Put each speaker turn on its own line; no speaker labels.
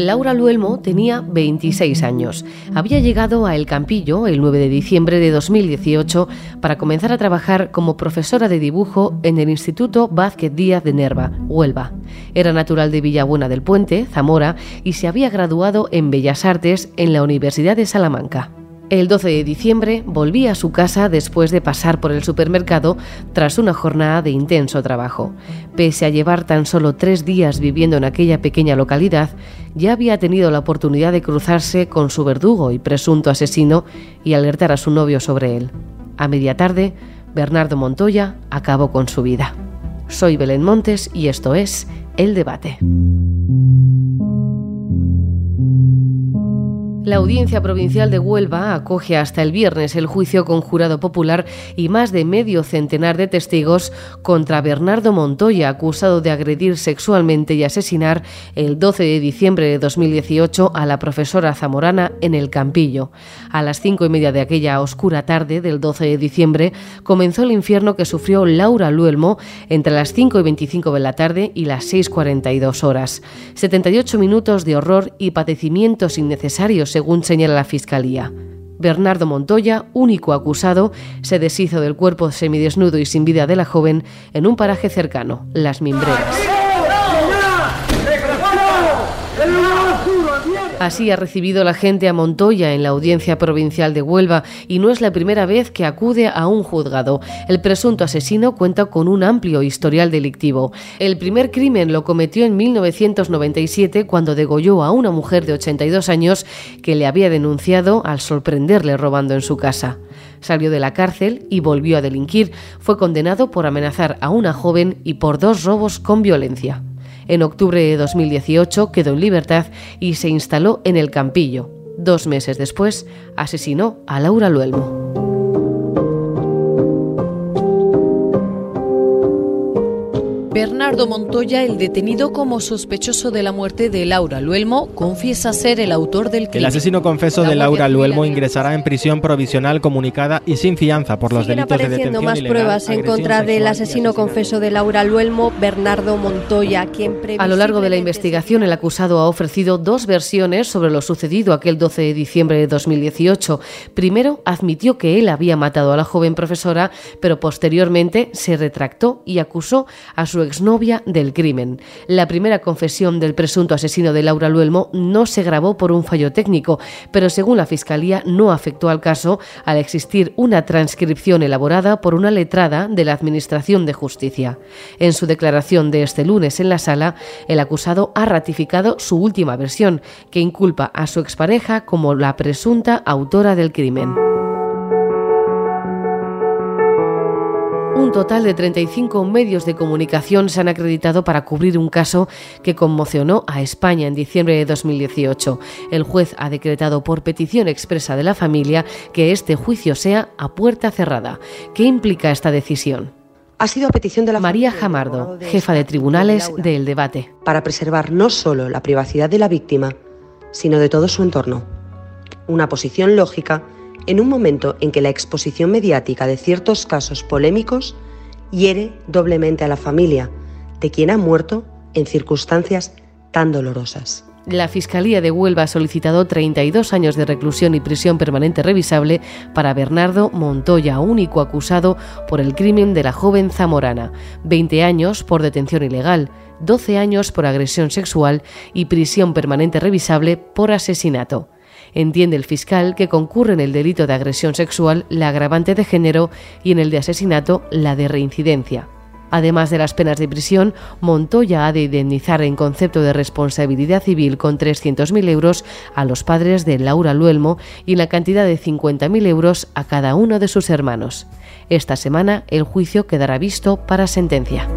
Laura Luelmo tenía 26 años. Había llegado a El Campillo el 9 de diciembre de 2018 para comenzar a trabajar como profesora de dibujo en el Instituto Vázquez Díaz de Nerva, Huelva. Era natural de Villabuena del Puente, Zamora, y se había graduado en Bellas Artes en la Universidad de Salamanca. El 12 de diciembre volví a su casa después de pasar por el supermercado tras una jornada de intenso trabajo. Pese a llevar tan solo tres días viviendo en aquella pequeña localidad, ya había tenido la oportunidad de cruzarse con su verdugo y presunto asesino y alertar a su novio sobre él. A media tarde, Bernardo Montoya acabó con su vida. Soy Belén Montes y esto es El Debate. La Audiencia Provincial de Huelva acoge hasta el viernes el juicio con jurado popular y más de medio centenar de testigos contra Bernardo Montoya, acusado de agredir sexualmente y asesinar el 12 de diciembre de 2018 a la profesora zamorana en el Campillo. A las cinco y media de aquella oscura tarde del 12 de diciembre comenzó el infierno que sufrió Laura Luelmo entre las 5 y 25 de la tarde y las 6.42 horas. 78 minutos de horror y padecimientos innecesarios según señala la Fiscalía. Bernardo Montoya, único acusado, se deshizo del cuerpo semidesnudo y sin vida de la joven en un paraje cercano, Las Mimbreras. Así ha recibido la gente a Montoya en la Audiencia Provincial de Huelva y no es la primera vez que acude a un juzgado. El presunto asesino cuenta con un amplio historial delictivo. El primer crimen lo cometió en 1997 cuando degolló a una mujer de 82 años que le había denunciado al sorprenderle robando en su casa. Salió de la cárcel y volvió a delinquir. Fue condenado por amenazar a una joven y por dos robos con violencia. En octubre de 2018 quedó en libertad y se instaló en el Campillo. Dos meses después asesinó a Laura Luelmo. Bernardo Montoya, el detenido como sospechoso de la muerte de Laura Luelmo, confiesa ser el autor del crimen.
El asesino confeso de Laura Luelmo ingresará en prisión provisional comunicada y sin fianza por los delitos de detención
más pruebas en contra del asesino confeso de Laura Luelmo, Bernardo Montoya, quien A lo largo de la investigación, el acusado ha ofrecido dos versiones sobre lo sucedido aquel 12 de diciembre de 2018. Primero, admitió que él había matado a la joven profesora, pero posteriormente se retractó y acusó a su exnovia del crimen. La primera confesión del presunto asesino de Laura Luelmo no se grabó por un fallo técnico, pero según la Fiscalía no afectó al caso al existir una transcripción elaborada por una letrada de la Administración de Justicia. En su declaración de este lunes en la sala, el acusado ha ratificado su última versión, que inculpa a su expareja como la presunta autora del crimen. Un total de 35 medios de comunicación se han acreditado para cubrir un caso que conmocionó a España en diciembre de 2018. El juez ha decretado por petición expresa de la familia que este juicio sea a puerta cerrada. ¿Qué implica esta decisión?
ha sido a petición de la
María Jamardo, jefa de tribunales del debate.
Para preservar no solo la privacidad de la víctima, sino de todo su entorno. Una posición lógica en un momento en que la exposición mediática de ciertos casos polémicos hiere doblemente a la familia de quien ha muerto en circunstancias tan dolorosas.
La Fiscalía de Huelva ha solicitado 32 años de reclusión y prisión permanente revisable para Bernardo Montoya, único acusado por el crimen de la joven zamorana, 20 años por detención ilegal, 12 años por agresión sexual y prisión permanente revisable por asesinato. Entiende el fiscal que concurre en el delito de agresión sexual la agravante de género y en el de asesinato la de reincidencia. Además de las penas de prisión, Montoya ha de indemnizar en concepto de responsabilidad civil con 300.000 euros a los padres de Laura Luelmo y la cantidad de 50.000 euros a cada uno de sus hermanos. Esta semana el juicio quedará visto para sentencia.